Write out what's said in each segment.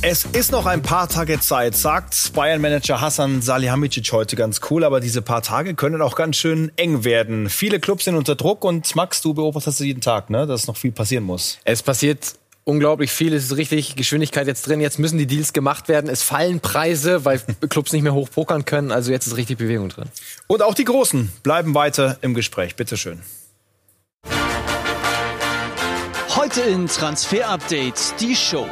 Es ist noch ein paar Tage Zeit, sagt Bayern-Manager Hassan Salihamidzic heute ganz cool, aber diese paar Tage können auch ganz schön eng werden. Viele Clubs sind unter Druck und Max, du beobachtest jeden Tag, ne, dass noch viel passieren muss. Es passiert unglaublich viel. Es ist richtig Geschwindigkeit jetzt drin. Jetzt müssen die Deals gemacht werden. Es fallen Preise, weil Clubs nicht mehr hoch pokern können. Also jetzt ist richtig Bewegung drin. Und auch die Großen bleiben weiter im Gespräch. Bitteschön. Heute in Transfer Update die Show.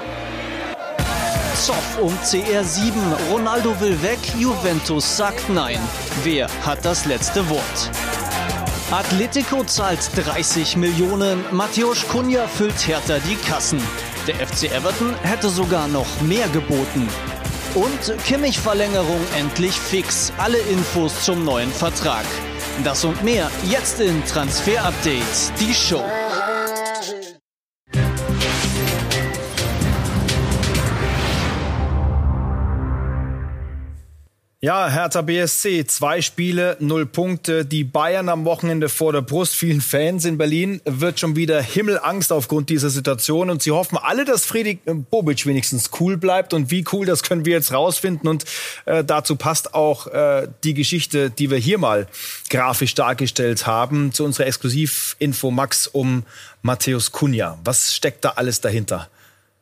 Zoff um CR7. Ronaldo will weg, Juventus sagt nein. Wer hat das letzte Wort? Atletico zahlt 30 Millionen, Matthäus Kunja füllt härter die Kassen. Der FC Everton hätte sogar noch mehr geboten. Und Kimmich-Verlängerung endlich fix. Alle Infos zum neuen Vertrag. Das und mehr jetzt in Transfer Update, die Show. Ja, Hertha BSC, zwei Spiele, null Punkte. Die Bayern am Wochenende vor der Brust. Vielen Fans in Berlin wird schon wieder Himmelangst aufgrund dieser Situation. Und sie hoffen alle, dass Friedrich Bobic wenigstens cool bleibt. Und wie cool, das können wir jetzt rausfinden. Und äh, dazu passt auch äh, die Geschichte, die wir hier mal grafisch dargestellt haben, zu unserer Exklusivinfo Max um Matthäus Kunja. Was steckt da alles dahinter?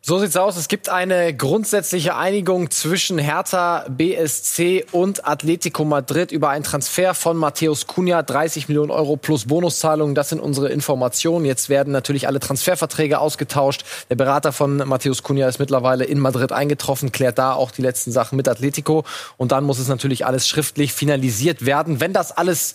So sieht's aus. Es gibt eine grundsätzliche Einigung zwischen Hertha BSC und Atletico Madrid über einen Transfer von Matthäus Cunha, 30 Millionen Euro plus Bonuszahlungen. Das sind unsere Informationen. Jetzt werden natürlich alle Transferverträge ausgetauscht. Der Berater von Matthäus Cunha ist mittlerweile in Madrid eingetroffen, klärt da auch die letzten Sachen mit Atletico. Und dann muss es natürlich alles schriftlich finalisiert werden. Wenn das alles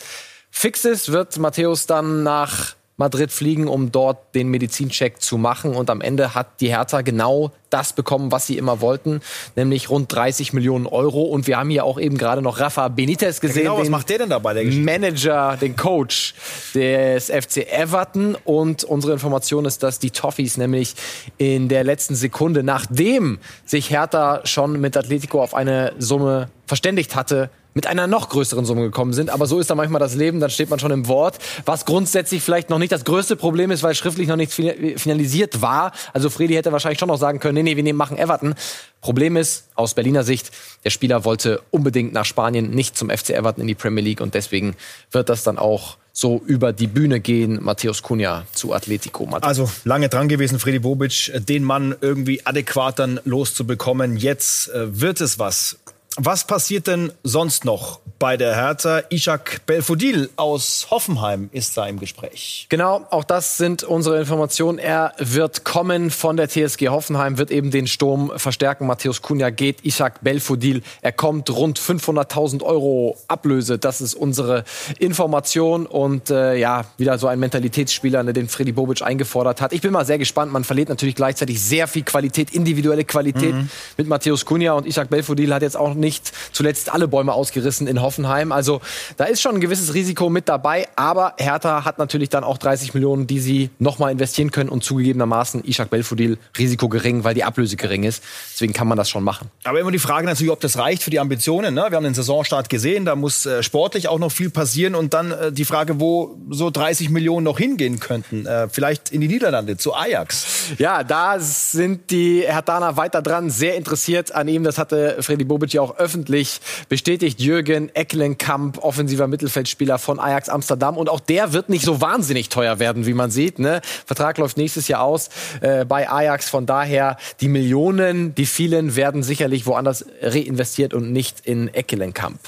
fix ist, wird Matthäus dann nach Madrid fliegen, um dort den Medizincheck zu machen. Und am Ende hat die Hertha genau das bekommen, was sie immer wollten, nämlich rund 30 Millionen Euro. Und wir haben hier auch eben gerade noch Rafa Benitez gesehen. Ja, genau, was macht der denn dabei? Der Manager, den Coach des FC Everton. Und unsere Information ist, dass die Toffees nämlich in der letzten Sekunde, nachdem sich Hertha schon mit Atletico auf eine Summe verständigt hatte, mit einer noch größeren Summe gekommen sind. Aber so ist da manchmal das Leben, dann steht man schon im Wort, was grundsätzlich vielleicht noch nicht das größte Problem ist, weil schriftlich noch nichts finalisiert war. Also Fredi hätte wahrscheinlich schon noch sagen können, nee, nee, wir nehmen, machen Everton. Problem ist, aus Berliner Sicht, der Spieler wollte unbedingt nach Spanien, nicht zum FC Everton in die Premier League und deswegen wird das dann auch so über die Bühne gehen, Matthäus Cunha zu Atletico Madrid. Also lange dran gewesen, Freddy Bobic, den Mann irgendwie adäquat dann loszubekommen. Jetzt äh, wird es was. Was passiert denn sonst noch bei der Hertha? Ishak Belfodil aus Hoffenheim ist da im Gespräch. Genau, auch das sind unsere Informationen. Er wird kommen von der TSG Hoffenheim, wird eben den Sturm verstärken. Matthäus Kunja geht, Ishak Belfodil. Er kommt rund 500.000 Euro Ablöse. Das ist unsere Information. Und äh, ja, wieder so ein Mentalitätsspieler, ne, den Freddy Bobic eingefordert hat. Ich bin mal sehr gespannt. Man verliert natürlich gleichzeitig sehr viel Qualität, individuelle Qualität mhm. mit Matthäus Kunja. Und Ishak Belfodil hat jetzt auch nicht zuletzt alle Bäume ausgerissen in Hoffenheim. Also da ist schon ein gewisses Risiko mit dabei. Aber Hertha hat natürlich dann auch 30 Millionen, die sie nochmal investieren können. Und zugegebenermaßen Ishak Belfodil Risiko gering, weil die Ablöse gering ist. Deswegen kann man das schon machen. Aber immer die Frage natürlich, ob das reicht für die Ambitionen. Ne? Wir haben den Saisonstart gesehen, da muss äh, sportlich auch noch viel passieren. Und dann äh, die Frage, wo so 30 Millionen noch hingehen könnten. Äh, vielleicht in die Niederlande, zu Ajax. Ja, da sind die Hertaner weiter dran, sehr interessiert an ihm. Das hatte Freddy Bobic ja auch öffentlich bestätigt. Jürgen Ecklenkamp, offensiver Mittelfeldspieler von Ajax Amsterdam. Und auch der wird nicht so wahnsinnig teuer werden, wie man sieht. Ne? Vertrag läuft nächstes Jahr aus äh, bei Ajax. Von daher, die Millionen, die vielen werden sicherlich woanders reinvestiert und nicht in Ecklenkamp.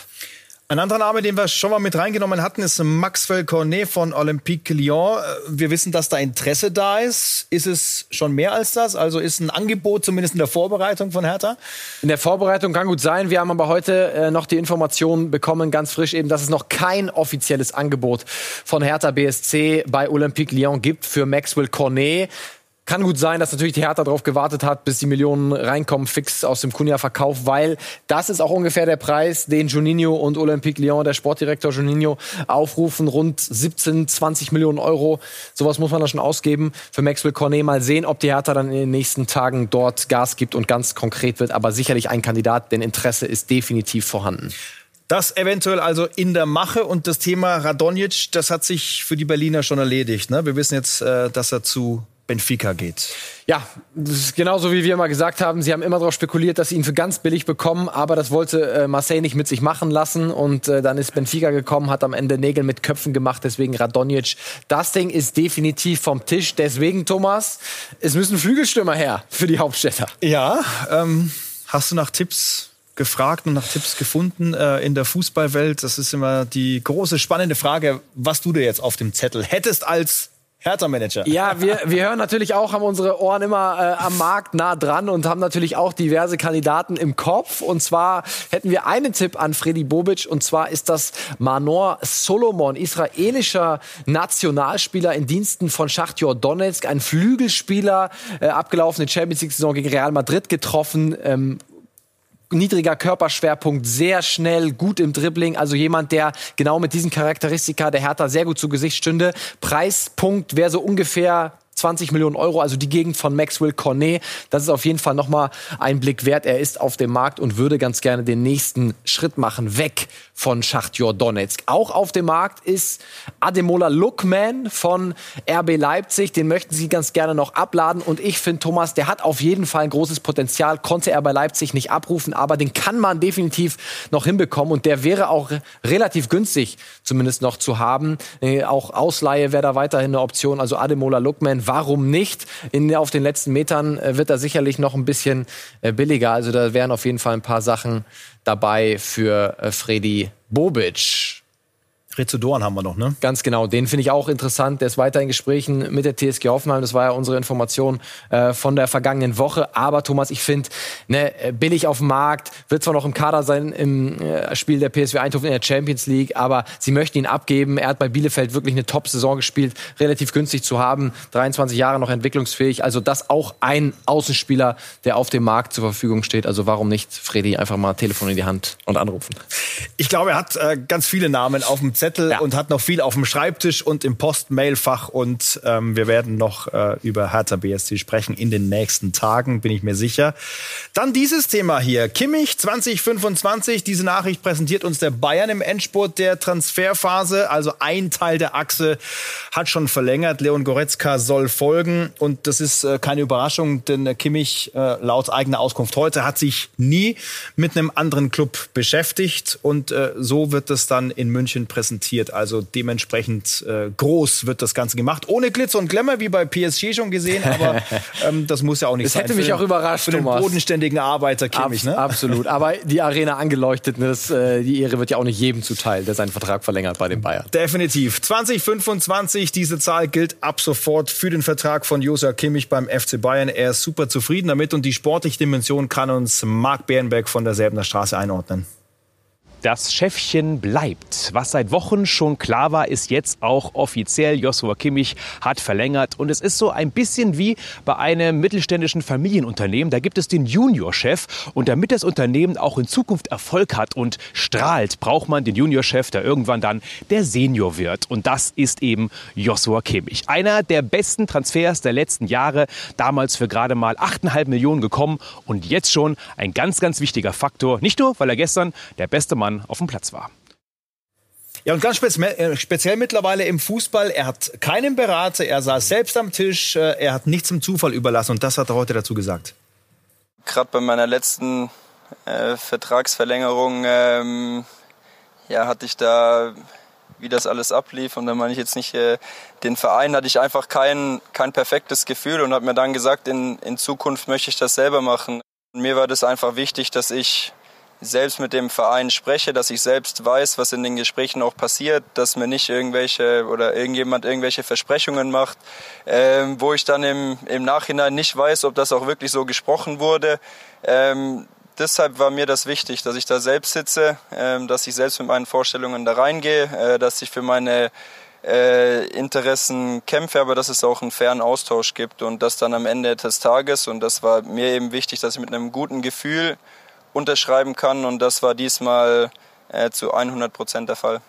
Ein anderer Name, den wir schon mal mit reingenommen hatten, ist Maxwell Cornet von Olympique Lyon. Wir wissen, dass da Interesse da ist. Ist es schon mehr als das? Also ist ein Angebot zumindest in der Vorbereitung von Hertha? In der Vorbereitung kann gut sein. Wir haben aber heute äh, noch die Information bekommen, ganz frisch eben, dass es noch kein offizielles Angebot von Hertha BSC bei Olympique Lyon gibt für Maxwell Cornet. Kann gut sein, dass natürlich die Hertha darauf gewartet hat, bis die Millionen reinkommen, fix aus dem Kunja-Verkauf, weil das ist auch ungefähr der Preis, den Juninho und Olympique Lyon, der Sportdirektor Juninho, aufrufen. Rund 17, 20 Millionen Euro. Sowas muss man da schon ausgeben für Maxwell Cornet. Mal sehen, ob die Hertha dann in den nächsten Tagen dort Gas gibt und ganz konkret wird. Aber sicherlich ein Kandidat, denn Interesse ist definitiv vorhanden. Das eventuell also in der Mache und das Thema Radonjic, das hat sich für die Berliner schon erledigt. Ne? Wir wissen jetzt, äh, dass er zu Benfica geht. Ja, das ist genauso wie wir immer gesagt haben. Sie haben immer darauf spekuliert, dass sie ihn für ganz billig bekommen, aber das wollte äh, Marseille nicht mit sich machen lassen. Und äh, dann ist Benfica gekommen, hat am Ende Nägel mit Köpfen gemacht, deswegen Radonjic. Das Ding ist definitiv vom Tisch. Deswegen, Thomas, es müssen Flügelstürmer her für die Hauptstädter. Ja, ähm, hast du nach Tipps gefragt und nach Tipps gefunden äh, in der Fußballwelt? Das ist immer die große spannende Frage, was du dir jetzt auf dem Zettel hättest als Hertha-Manager. Ja, wir, wir hören natürlich auch, haben unsere Ohren immer äh, am Markt nah dran und haben natürlich auch diverse Kandidaten im Kopf. Und zwar hätten wir einen Tipp an Freddy Bobic und zwar ist das Manor Solomon, israelischer Nationalspieler in Diensten von Schachtjor Donetsk, ein Flügelspieler, äh, abgelaufene Champions League-Saison gegen Real Madrid getroffen, ähm, niedriger Körperschwerpunkt, sehr schnell, gut im Dribbling. Also jemand, der genau mit diesen Charakteristika der Hertha sehr gut zu Gesicht stünde. Preispunkt wäre so ungefähr 20 Millionen Euro, also die Gegend von Maxwell Cornet. Das ist auf jeden Fall nochmal ein Blick wert. Er ist auf dem Markt und würde ganz gerne den nächsten Schritt machen, weg von Schachtjor Donetsk. Auch auf dem Markt ist Ademola Lookman von RB Leipzig. Den möchten sie ganz gerne noch abladen. Und ich finde, Thomas, der hat auf jeden Fall ein großes Potenzial. Konnte er bei Leipzig nicht abrufen, aber den kann man definitiv noch hinbekommen. Und der wäre auch relativ günstig zumindest noch zu haben. Äh, auch Ausleihe wäre da weiterhin eine Option. Also Ademola Lookman warum nicht? In, auf den letzten Metern äh, wird er sicherlich noch ein bisschen äh, billiger. Also da wären auf jeden Fall ein paar Sachen dabei für äh, Freddy Bobic. Rizzo Dorn haben wir noch, ne? Ganz genau, den finde ich auch interessant. Der ist weiter in Gesprächen mit der TSG Hoffenheim. Das war ja unsere Information äh, von der vergangenen Woche. Aber Thomas, ich finde, ne, billig auf dem Markt, wird zwar noch im Kader sein im äh, Spiel der PSW Eindhoven in der Champions League, aber sie möchten ihn abgeben. Er hat bei Bielefeld wirklich eine Top-Saison gespielt, relativ günstig zu haben, 23 Jahre noch entwicklungsfähig. Also das auch ein Außenspieler, der auf dem Markt zur Verfügung steht. Also warum nicht Freddy einfach mal Telefon in die Hand und anrufen? Ich glaube, er hat äh, ganz viele Namen auf dem Zettel ja. und hat noch viel auf dem Schreibtisch und im Post-Mail-Fach. Und ähm, wir werden noch äh, über Hertha BSC sprechen in den nächsten Tagen, bin ich mir sicher. Dann dieses Thema hier. Kimmich 2025. Diese Nachricht präsentiert uns der Bayern im Endspurt der Transferphase. Also ein Teil der Achse hat schon verlängert. Leon Goretzka soll folgen. Und das ist äh, keine Überraschung, denn Kimmich äh, laut eigener Auskunft heute hat sich nie mit einem anderen Club beschäftigt. Und äh, so wird es dann in München präsentiert präsentiert. Also dementsprechend äh, groß wird das Ganze gemacht. Ohne Glitzer und Glamour, wie bei PSG schon gesehen, aber ähm, das muss ja auch nicht das sein. Das hätte mich den, auch überrascht, Für den Thomas. bodenständigen Arbeiter Kimmich, Abs ne? Absolut. Aber die Arena angeleuchtet, ne, das, äh, die Ehre wird ja auch nicht jedem zuteil, der seinen Vertrag verlängert bei den Bayern. Definitiv. 2025, diese Zahl gilt ab sofort für den Vertrag von Josa Kimmich beim FC Bayern. Er ist super zufrieden damit und die sportliche Dimension kann uns Marc Bärenberg von der Selbener Straße einordnen. Das Chefchen bleibt. Was seit Wochen schon klar war, ist jetzt auch offiziell. Joshua Kimmich hat verlängert. Und es ist so ein bisschen wie bei einem mittelständischen Familienunternehmen. Da gibt es den Juniorchef. Und damit das Unternehmen auch in Zukunft Erfolg hat und strahlt, braucht man den Juniorchef, der irgendwann dann der Senior wird. Und das ist eben Joshua Kimmich. Einer der besten Transfers der letzten Jahre. Damals für gerade mal 8,5 Millionen gekommen. Und jetzt schon ein ganz, ganz wichtiger Faktor. Nicht nur, weil er gestern der beste Mann Mann auf dem Platz war. Ja, und ganz speziell, äh, speziell mittlerweile im Fußball, er hat keinen Berater, er saß selbst am Tisch, äh, er hat nichts im Zufall überlassen und das hat er heute dazu gesagt. Gerade bei meiner letzten äh, Vertragsverlängerung ähm, ja, hatte ich da, wie das alles ablief und da meine ich jetzt nicht äh, den Verein, hatte ich einfach kein, kein perfektes Gefühl und habe mir dann gesagt, in, in Zukunft möchte ich das selber machen. Und mir war das einfach wichtig, dass ich selbst mit dem Verein spreche, dass ich selbst weiß, was in den Gesprächen auch passiert, dass mir nicht irgendwelche oder irgendjemand irgendwelche Versprechungen macht, ähm, wo ich dann im, im Nachhinein nicht weiß, ob das auch wirklich so gesprochen wurde. Ähm, deshalb war mir das wichtig, dass ich da selbst sitze, ähm, dass ich selbst mit meinen Vorstellungen da reingehe, äh, dass ich für meine äh, Interessen kämpfe, aber dass es auch einen fairen Austausch gibt und das dann am Ende des Tages, und das war mir eben wichtig, dass ich mit einem guten Gefühl unterschreiben kann. Und das war diesmal äh, zu 100 Prozent der Fall.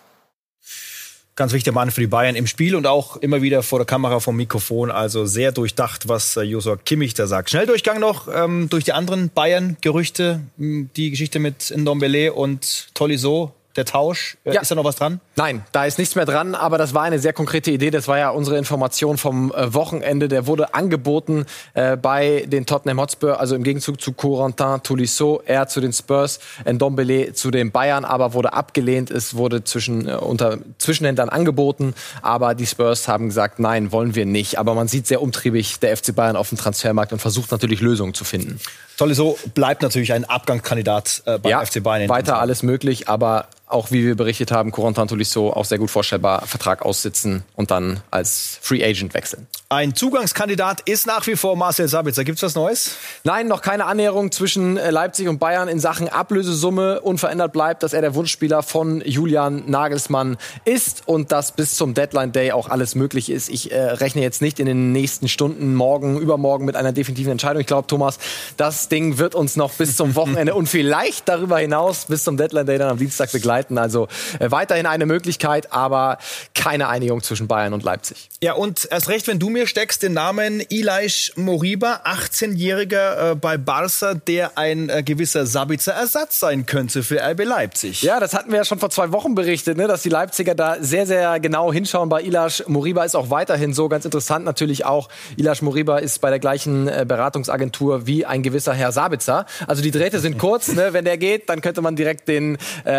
Ganz wichtiger Mann für die Bayern im Spiel und auch immer wieder vor der Kamera vom Mikrofon. Also sehr durchdacht, was äh, Josua Kimmich da sagt. Schnelldurchgang noch ähm, durch die anderen Bayern-Gerüchte. Die Geschichte mit Ndombele und Tolisso der Tausch. Äh, ja. Ist da noch was dran? Nein, da ist nichts mehr dran, aber das war eine sehr konkrete Idee. Das war ja unsere Information vom äh, Wochenende. Der wurde angeboten äh, bei den Tottenham Hotspur, also im Gegenzug zu Corentin Tolisso, er zu den Spurs, Ndombele zu den Bayern, aber wurde abgelehnt. Es wurde zwischen, äh, unter Zwischenhändlern angeboten, aber die Spurs haben gesagt, nein, wollen wir nicht. Aber man sieht sehr umtriebig der FC Bayern auf dem Transfermarkt und versucht natürlich Lösungen zu finden. Tolisso bleibt natürlich ein Abgangskandidat äh, beim ja, FC Bayern. Weiter alles möglich, aber auch wie wir berichtet haben, Corentin Tolisso auch sehr gut vorstellbar, Vertrag aussitzen und dann als Free Agent wechseln. Ein Zugangskandidat ist nach wie vor Marcel Sabitzer. Gibt es was Neues? Nein, noch keine Annäherung zwischen äh, Leipzig und Bayern in Sachen Ablösesumme. Unverändert bleibt, dass er der Wunschspieler von Julian Nagelsmann ist und dass bis zum Deadline Day auch alles möglich ist. Ich äh, rechne jetzt nicht in den nächsten Stunden, morgen, übermorgen mit einer definitiven Entscheidung. Ich glaube, Thomas, das Ding wird uns noch bis zum Wochenende und vielleicht darüber hinaus bis zum Deadline Day dann am Dienstag begleiten. Also äh, weiterhin eine Möglichkeit, aber keine Einigung zwischen Bayern und Leipzig. Ja, und erst recht, wenn du mir steckst den Namen Ilaish Moriba, 18-Jähriger äh, bei Barca, der ein äh, gewisser Sabitzer Ersatz sein könnte für RB Leipzig. Ja, das hatten wir ja schon vor zwei Wochen berichtet, ne, dass die Leipziger da sehr, sehr genau hinschauen. Bei Ilaish Moriba ist auch weiterhin so ganz interessant natürlich auch. Ilaish Moriba ist bei der gleichen äh, Beratungsagentur wie ein gewisser Herr Sabitzer. Also die Drähte sind kurz. ne, wenn der geht, dann könnte man direkt den äh,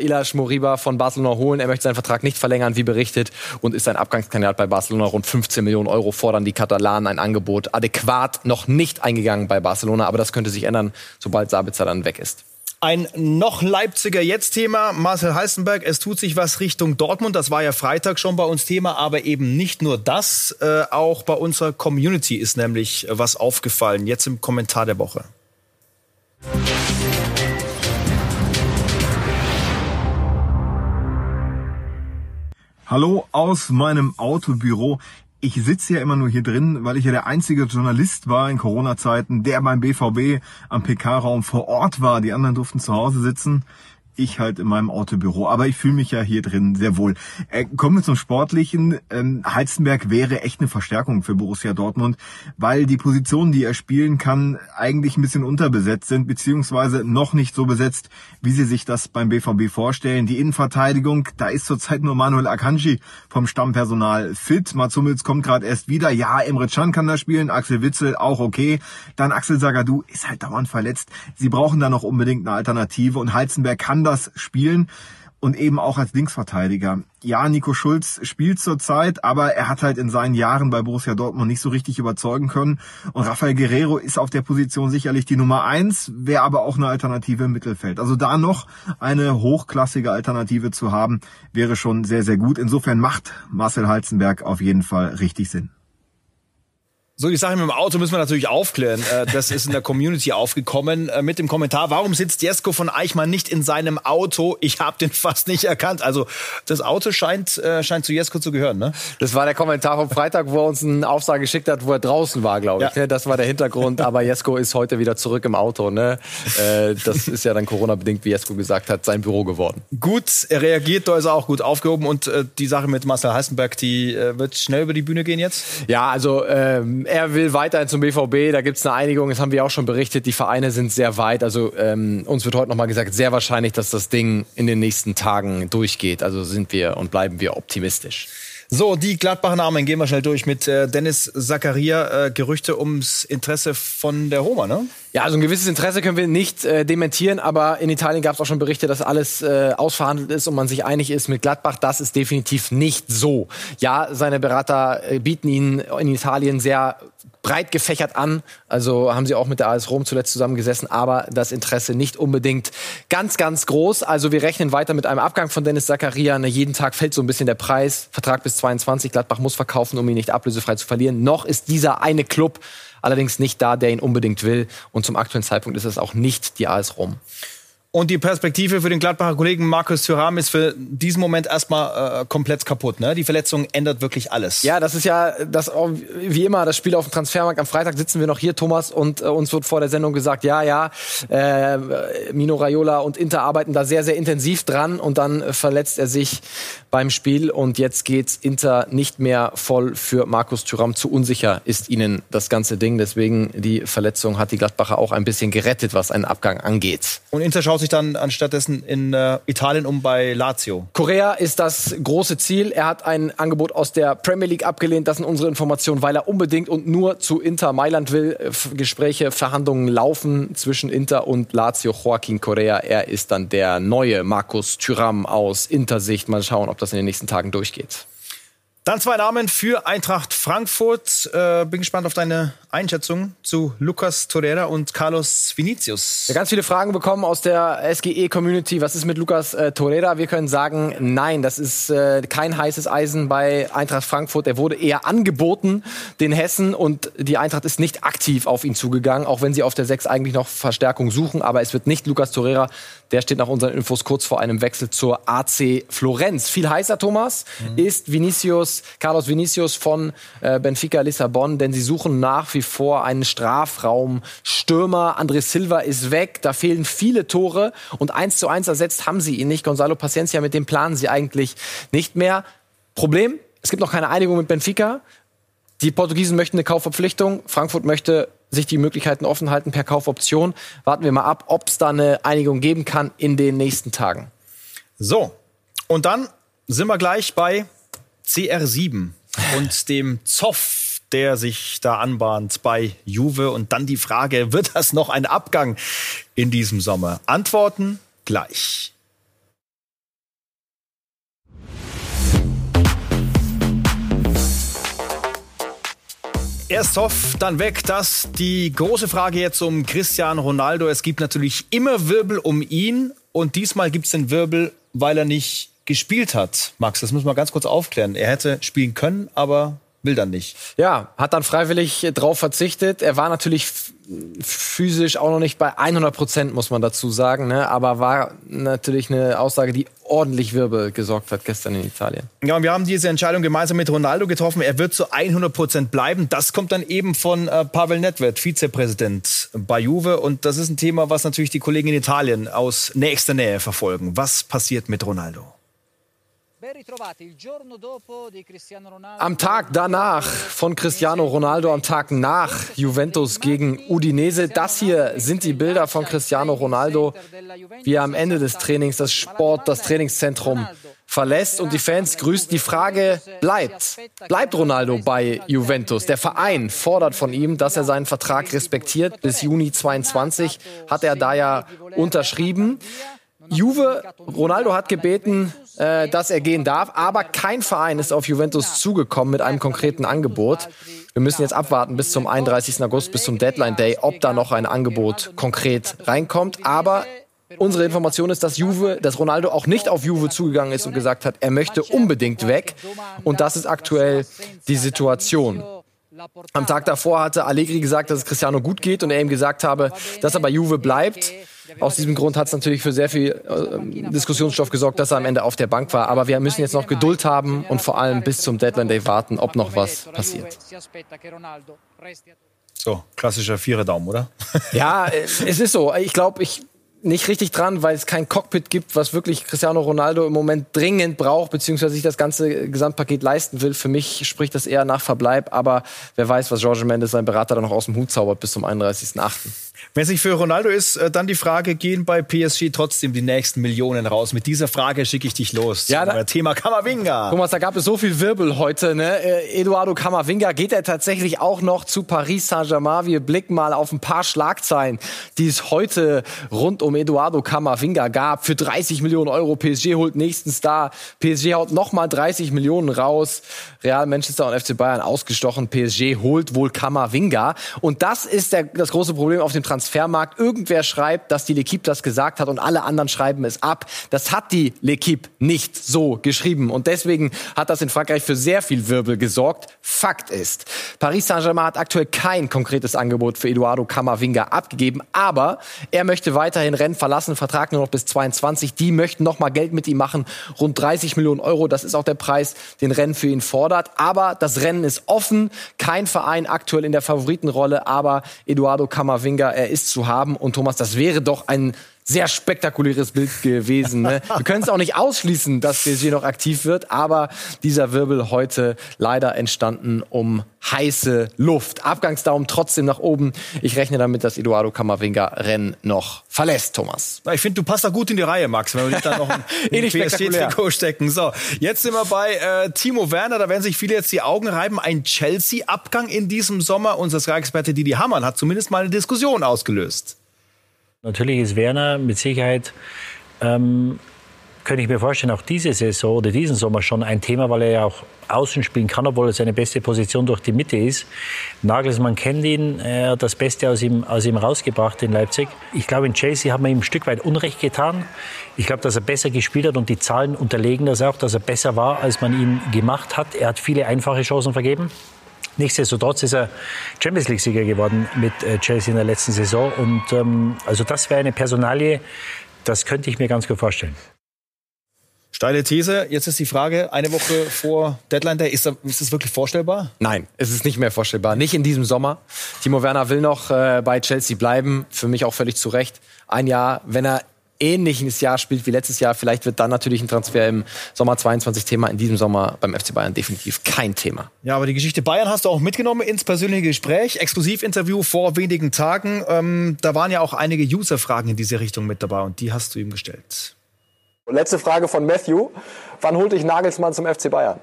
Ilaish Moriba von Barcelona holen. Er möchte seinen Vertrag nicht verlängern, wie berichtet, und ist ein Abgangskandidat bei Barcelona. Rund 15 Millionen Millionen Euro fordern die Katalanen ein Angebot. Adäquat noch nicht eingegangen bei Barcelona, aber das könnte sich ändern, sobald Sabitzer dann weg ist. Ein noch Leipziger Jetzt-Thema, Marcel Heißenberg, es tut sich was Richtung Dortmund. Das war ja Freitag schon bei uns Thema, aber eben nicht nur das. Äh, auch bei unserer Community ist nämlich was aufgefallen. Jetzt im Kommentar der Woche. Hallo aus meinem Autobüro ich sitze ja immer nur hier drin, weil ich ja der einzige Journalist war in Corona-Zeiten, der beim BVB am PK-Raum vor Ort war. Die anderen durften zu Hause sitzen ich halt in meinem Autobüro. Aber ich fühle mich ja hier drin sehr wohl. Äh, kommen wir zum Sportlichen. Ähm, Heizenberg wäre echt eine Verstärkung für Borussia Dortmund, weil die Positionen, die er spielen kann, eigentlich ein bisschen unterbesetzt sind, beziehungsweise noch nicht so besetzt, wie sie sich das beim BVB vorstellen. Die Innenverteidigung, da ist zurzeit nur Manuel Akanji vom Stammpersonal fit. Mats Hummels kommt gerade erst wieder. Ja, Emre Can kann da spielen, Axel Witzel auch okay. Dann Axel Sagadou ist halt dauernd verletzt. Sie brauchen da noch unbedingt eine Alternative und Heizenberg kann anders spielen und eben auch als Linksverteidiger. Ja, Nico Schulz spielt zurzeit, aber er hat halt in seinen Jahren bei Borussia Dortmund nicht so richtig überzeugen können. Und Rafael Guerrero ist auf der Position sicherlich die Nummer eins, wäre aber auch eine Alternative im Mittelfeld. Also da noch eine hochklassige Alternative zu haben, wäre schon sehr, sehr gut. Insofern macht Marcel Halzenberg auf jeden Fall richtig Sinn. So, die Sache mit dem Auto müssen wir natürlich aufklären. Äh, das ist in der Community aufgekommen äh, mit dem Kommentar, warum sitzt Jesko von Eichmann nicht in seinem Auto? Ich habe den fast nicht erkannt. Also das Auto scheint, äh, scheint zu Jesko zu gehören, ne? Das war der Kommentar vom Freitag, wo er uns einen Aufsage geschickt hat, wo er draußen war, glaube ich. Ja. Ne? Das war der Hintergrund. Aber Jesko ist heute wieder zurück im Auto. Ne? Das ist ja dann Corona-bedingt, wie Jesko gesagt hat, sein Büro geworden. Gut, er reagiert, da ist er auch gut aufgehoben. Und die Sache mit Marcel Heißenberg, die wird schnell über die Bühne gehen jetzt? Ja, also ähm, er will weiterhin zum BVB. Da gibt es eine Einigung. Das haben wir auch schon berichtet. Die Vereine sind sehr weit. Also ähm, uns wird heute nochmal gesagt, sehr wahrscheinlich, dass das Ding in den nächsten Tagen durchgeht. Also sind wir und bleiben wir optimistisch. So, die Gladbacher Namen gehen wir schnell durch mit äh, Dennis Zakaria. Äh, Gerüchte ums Interesse von der Roma, ne? Ja, also ein gewisses Interesse können wir nicht äh, dementieren, aber in Italien gab es auch schon Berichte, dass alles äh, ausverhandelt ist und man sich einig ist mit Gladbach. Das ist definitiv nicht so. Ja, seine Berater äh, bieten ihn in Italien sehr breit gefächert an. Also haben sie auch mit der AS Rom zuletzt zusammengesessen, aber das Interesse nicht unbedingt ganz, ganz groß. Also wir rechnen weiter mit einem Abgang von Dennis Zakaria. Jeden Tag fällt so ein bisschen der Preis. Vertrag bis 22. Gladbach muss verkaufen, um ihn nicht ablösefrei zu verlieren. Noch ist dieser eine Club allerdings nicht da, der ihn unbedingt will. Und zum aktuellen Zeitpunkt ist es auch nicht die AS Rom. Und die Perspektive für den Gladbacher Kollegen Markus Thuram ist für diesen Moment erstmal äh, komplett kaputt. Ne? Die Verletzung ändert wirklich alles. Ja, das ist ja das wie immer das Spiel auf dem Transfermarkt. Am Freitag sitzen wir noch hier, Thomas, und äh, uns wird vor der Sendung gesagt, ja, ja, äh, Mino Raiola und Inter arbeiten da sehr, sehr intensiv dran und dann verletzt er sich beim Spiel und jetzt geht's Inter nicht mehr voll für Markus Thuram. Zu unsicher ist ihnen das ganze Ding. Deswegen die Verletzung hat die Gladbacher auch ein bisschen gerettet, was einen Abgang angeht. Und Inter schaut sich dann anstattdessen in äh, Italien um bei Lazio. Korea ist das große Ziel. Er hat ein Angebot aus der Premier League abgelehnt. Das sind unsere Informationen, weil er unbedingt und nur zu Inter Mailand will. Gespräche, Verhandlungen laufen zwischen Inter und Lazio. Joaquin Korea, er ist dann der neue Markus Thüram aus Intersicht. Mal schauen, ob das in den nächsten Tagen durchgeht. Dann zwei Namen für Eintracht Frankfurt. Äh, bin gespannt auf deine Einschätzung zu Lucas Torreira und Carlos Vinicius. Ja, ganz viele Fragen bekommen aus der SGE-Community. Was ist mit Lucas äh, Torreira? Wir können sagen, nein, das ist äh, kein heißes Eisen bei Eintracht Frankfurt. Er wurde eher angeboten, den Hessen, und die Eintracht ist nicht aktiv auf ihn zugegangen, auch wenn sie auf der 6 eigentlich noch Verstärkung suchen. Aber es wird nicht Lucas Torreira. Der steht nach unseren Infos kurz vor einem Wechsel zur AC Florenz. Viel heißer, Thomas, mhm. ist Vinicius Carlos Vinicius von äh, Benfica Lissabon, denn sie suchen nach wie vor einen Strafraumstürmer. André Silva ist weg, da fehlen viele Tore und eins zu eins ersetzt haben sie ihn nicht. Gonzalo Paciencia, mit dem planen sie eigentlich nicht mehr. Problem, es gibt noch keine Einigung mit Benfica. Die Portugiesen möchten eine Kaufverpflichtung. Frankfurt möchte sich die Möglichkeiten offen halten per Kaufoption. Warten wir mal ab, ob es da eine Einigung geben kann in den nächsten Tagen. So, und dann sind wir gleich bei CR7 und dem Zoff, der sich da anbahnt bei Juve. Und dann die Frage, wird das noch ein Abgang in diesem Sommer? Antworten gleich. Erst Hoff, dann weg. Das die große Frage jetzt um Cristiano Ronaldo. Es gibt natürlich immer Wirbel um ihn und diesmal gibt es den Wirbel, weil er nicht gespielt hat, Max, das müssen wir ganz kurz aufklären. Er hätte spielen können, aber will dann nicht. Ja, hat dann freiwillig drauf verzichtet. Er war natürlich physisch auch noch nicht bei 100 Prozent, muss man dazu sagen. Ne? Aber war natürlich eine Aussage, die ordentlich Wirbel gesorgt hat gestern in Italien. Ja, und wir haben diese Entscheidung gemeinsam mit Ronaldo getroffen. Er wird zu 100 Prozent bleiben. Das kommt dann eben von äh, Pavel Nedved, Vizepräsident bei Juve. Und das ist ein Thema, was natürlich die Kollegen in Italien aus nächster Nähe verfolgen. Was passiert mit Ronaldo? Am Tag danach von Cristiano Ronaldo, am Tag nach Juventus gegen Udinese. Das hier sind die Bilder von Cristiano Ronaldo, wie er am Ende des Trainings das Sport, das Trainingszentrum verlässt und die Fans grüßt. Die Frage bleibt, bleibt Ronaldo bei Juventus? Der Verein fordert von ihm, dass er seinen Vertrag respektiert. Bis Juni 22 hat er da ja unterschrieben. Juve, Ronaldo hat gebeten, äh, dass er gehen darf, aber kein Verein ist auf Juventus zugekommen mit einem konkreten Angebot. Wir müssen jetzt abwarten bis zum 31. August, bis zum Deadline Day, ob da noch ein Angebot konkret reinkommt. Aber unsere Information ist, dass Juve, dass Ronaldo auch nicht auf Juve zugegangen ist und gesagt hat, er möchte unbedingt weg. Und das ist aktuell die Situation. Am Tag davor hatte Allegri gesagt, dass es Cristiano gut geht und er ihm gesagt habe, dass er bei Juve bleibt. Aus diesem Grund hat es natürlich für sehr viel äh, Diskussionsstoff gesorgt, dass er am Ende auf der Bank war. Aber wir müssen jetzt noch Geduld haben und vor allem bis zum Deadline Day warten, ob noch was passiert. So, klassischer Vierer-Daumen, oder? Ja, äh, es ist so. Ich glaube, ich nicht richtig dran, weil es kein Cockpit gibt, was wirklich Cristiano Ronaldo im Moment dringend braucht, beziehungsweise sich das ganze Gesamtpaket leisten will. Für mich spricht das eher nach Verbleib, aber wer weiß, was Jorge Mendes, sein Berater, dann noch aus dem Hut zaubert bis zum 31.8. Wenn es nicht für Ronaldo ist, äh, dann die Frage, gehen bei PSG trotzdem die nächsten Millionen raus? Mit dieser Frage schicke ich dich los. Ja, da, Thema Kamavinga. Thomas, da gab es so viel Wirbel heute. Ne? Äh, Eduardo Kamavinga, geht er tatsächlich auch noch zu Paris Saint-Germain? Wir blicken mal auf ein paar Schlagzeilen, die es heute rund um Eduardo Kamavinga gab. Für 30 Millionen Euro. PSG holt nächsten Star. PSG haut nochmal 30 Millionen raus. Real Manchester und FC Bayern ausgestochen. PSG holt wohl Kamavinga. Und das ist der, das große Problem auf dem Transfermarkt. Irgendwer schreibt, dass die L'Equipe das gesagt hat und alle anderen schreiben es ab. Das hat die L'Equipe nicht so geschrieben. Und deswegen hat das in Frankreich für sehr viel Wirbel gesorgt. Fakt ist, Paris Saint-Germain hat aktuell kein konkretes Angebot für Eduardo Camavinga abgegeben. Aber er möchte weiterhin Rennen verlassen, Vertrag nur noch bis 22. Die möchten noch mal Geld mit ihm machen. Rund 30 Millionen Euro. Das ist auch der Preis, den Rennen für ihn fordert. Aber das Rennen ist offen. Kein Verein aktuell in der Favoritenrolle. Aber Eduardo Camavinga er ist zu haben. Und Thomas, das wäre doch ein sehr spektakuläres Bild gewesen. Ne? Wir können es auch nicht ausschließen, dass PSG noch aktiv wird, aber dieser Wirbel heute leider entstanden um heiße Luft. Abgangsdaumen trotzdem nach oben. Ich rechne damit, dass Eduardo Camavinga Rennen noch verlässt, Thomas. Ich finde, du passt da gut in die Reihe, Max, wenn wir dich da noch in PSG-Trikot stecken. So, jetzt sind wir bei äh, Timo Werner. Da werden sich viele jetzt die Augen reiben. Ein Chelsea-Abgang in diesem Sommer. Unser Sky-Experte Didi Hamann hat zumindest mal eine Diskussion ausgelöst. Natürlich ist Werner mit Sicherheit, ähm, könnte ich mir vorstellen, auch diese Saison oder diesen Sommer schon ein Thema, weil er ja auch außen spielen kann, obwohl er seine beste Position durch die Mitte ist. Nagelsmann kennt ihn, er hat das Beste aus ihm, aus ihm rausgebracht in Leipzig. Ich glaube, in Chelsea hat man ihm ein Stück weit Unrecht getan. Ich glaube, dass er besser gespielt hat und die Zahlen unterlegen das auch, dass er besser war, als man ihn gemacht hat. Er hat viele einfache Chancen vergeben. Nichtsdestotrotz ist er Champions League-Sieger geworden mit äh, Chelsea in der letzten Saison. Und ähm, also das wäre eine Personalie, das könnte ich mir ganz gut vorstellen. Steile These. Jetzt ist die Frage, eine Woche vor Deadline Day, ist, das, ist das wirklich vorstellbar? Nein, es ist nicht mehr vorstellbar. Nicht in diesem Sommer. Timo Werner will noch äh, bei Chelsea bleiben. Für mich auch völlig zu Recht. Ein Jahr, wenn er ähnliches Jahr spielt wie letztes Jahr. Vielleicht wird dann natürlich ein Transfer im Sommer 22 Thema. In diesem Sommer beim FC Bayern definitiv kein Thema. Ja, aber die Geschichte Bayern hast du auch mitgenommen ins persönliche Gespräch. Exklusivinterview vor wenigen Tagen. Ähm, da waren ja auch einige User-Fragen in diese Richtung mit dabei und die hast du ihm gestellt. Letzte Frage von Matthew. Wann holt dich Nagelsmann zum FC Bayern?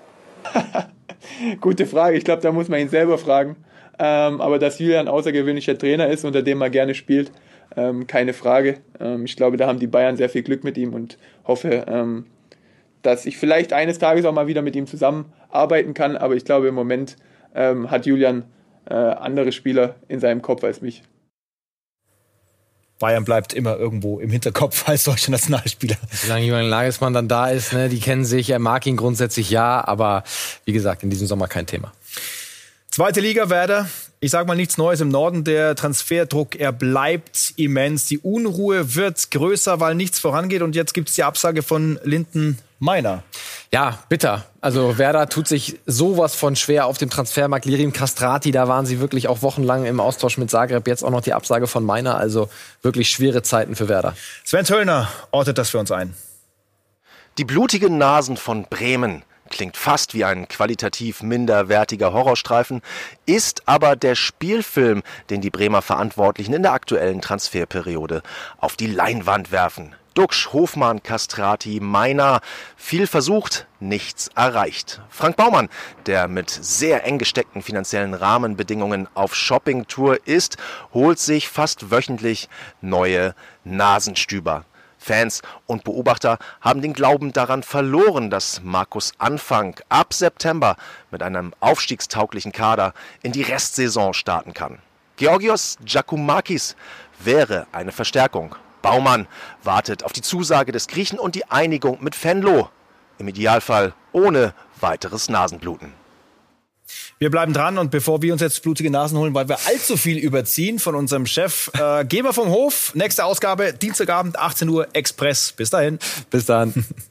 Gute Frage. Ich glaube, da muss man ihn selber fragen. Ähm, aber dass Julian ein außergewöhnlicher Trainer ist, unter dem er gerne spielt, ähm, keine Frage. Ähm, ich glaube, da haben die Bayern sehr viel Glück mit ihm und hoffe, ähm, dass ich vielleicht eines Tages auch mal wieder mit ihm zusammenarbeiten kann. Aber ich glaube, im Moment ähm, hat Julian äh, andere Spieler in seinem Kopf als mich. Bayern bleibt immer irgendwo im Hinterkopf als deutscher Nationalspieler. Solange Julian Nagelsmann dann da ist, ne, die kennen sich, er mag ihn grundsätzlich ja, aber wie gesagt, in diesem Sommer kein Thema. Zweite Liga Werder. Ich sage mal nichts Neues im Norden. Der Transferdruck, er bleibt immens. Die Unruhe wird größer, weil nichts vorangeht. Und jetzt gibt es die Absage von Linden Meiner. Ja, bitter. Also Werder tut sich sowas von schwer auf dem Transfermarkt. Lirim Castrati, da waren sie wirklich auch wochenlang im Austausch mit Zagreb. Jetzt auch noch die Absage von Meiner. Also wirklich schwere Zeiten für Werder. Sven Töllner ortet das für uns ein. Die blutigen Nasen von Bremen klingt fast wie ein qualitativ minderwertiger Horrorstreifen, ist aber der Spielfilm, den die Bremer Verantwortlichen in der aktuellen Transferperiode auf die Leinwand werfen. Duxch, Hofmann, Castrati, Meiner. Viel versucht, nichts erreicht. Frank Baumann, der mit sehr eng gesteckten finanziellen Rahmenbedingungen auf Shoppingtour ist, holt sich fast wöchentlich neue Nasenstüber. Fans und Beobachter haben den Glauben daran verloren, dass Markus Anfang ab September mit einem aufstiegstauglichen Kader in die Restsaison starten kann. Georgios Giacomakis wäre eine Verstärkung. Baumann wartet auf die Zusage des Griechen und die Einigung mit Venlo. Im Idealfall ohne weiteres Nasenbluten. Wir bleiben dran und bevor wir uns jetzt blutige Nasen holen, weil wir allzu viel überziehen von unserem Chef, äh, gehen wir vom Hof. Nächste Ausgabe, Dienstagabend, 18 Uhr, Express. Bis dahin. Bis dann.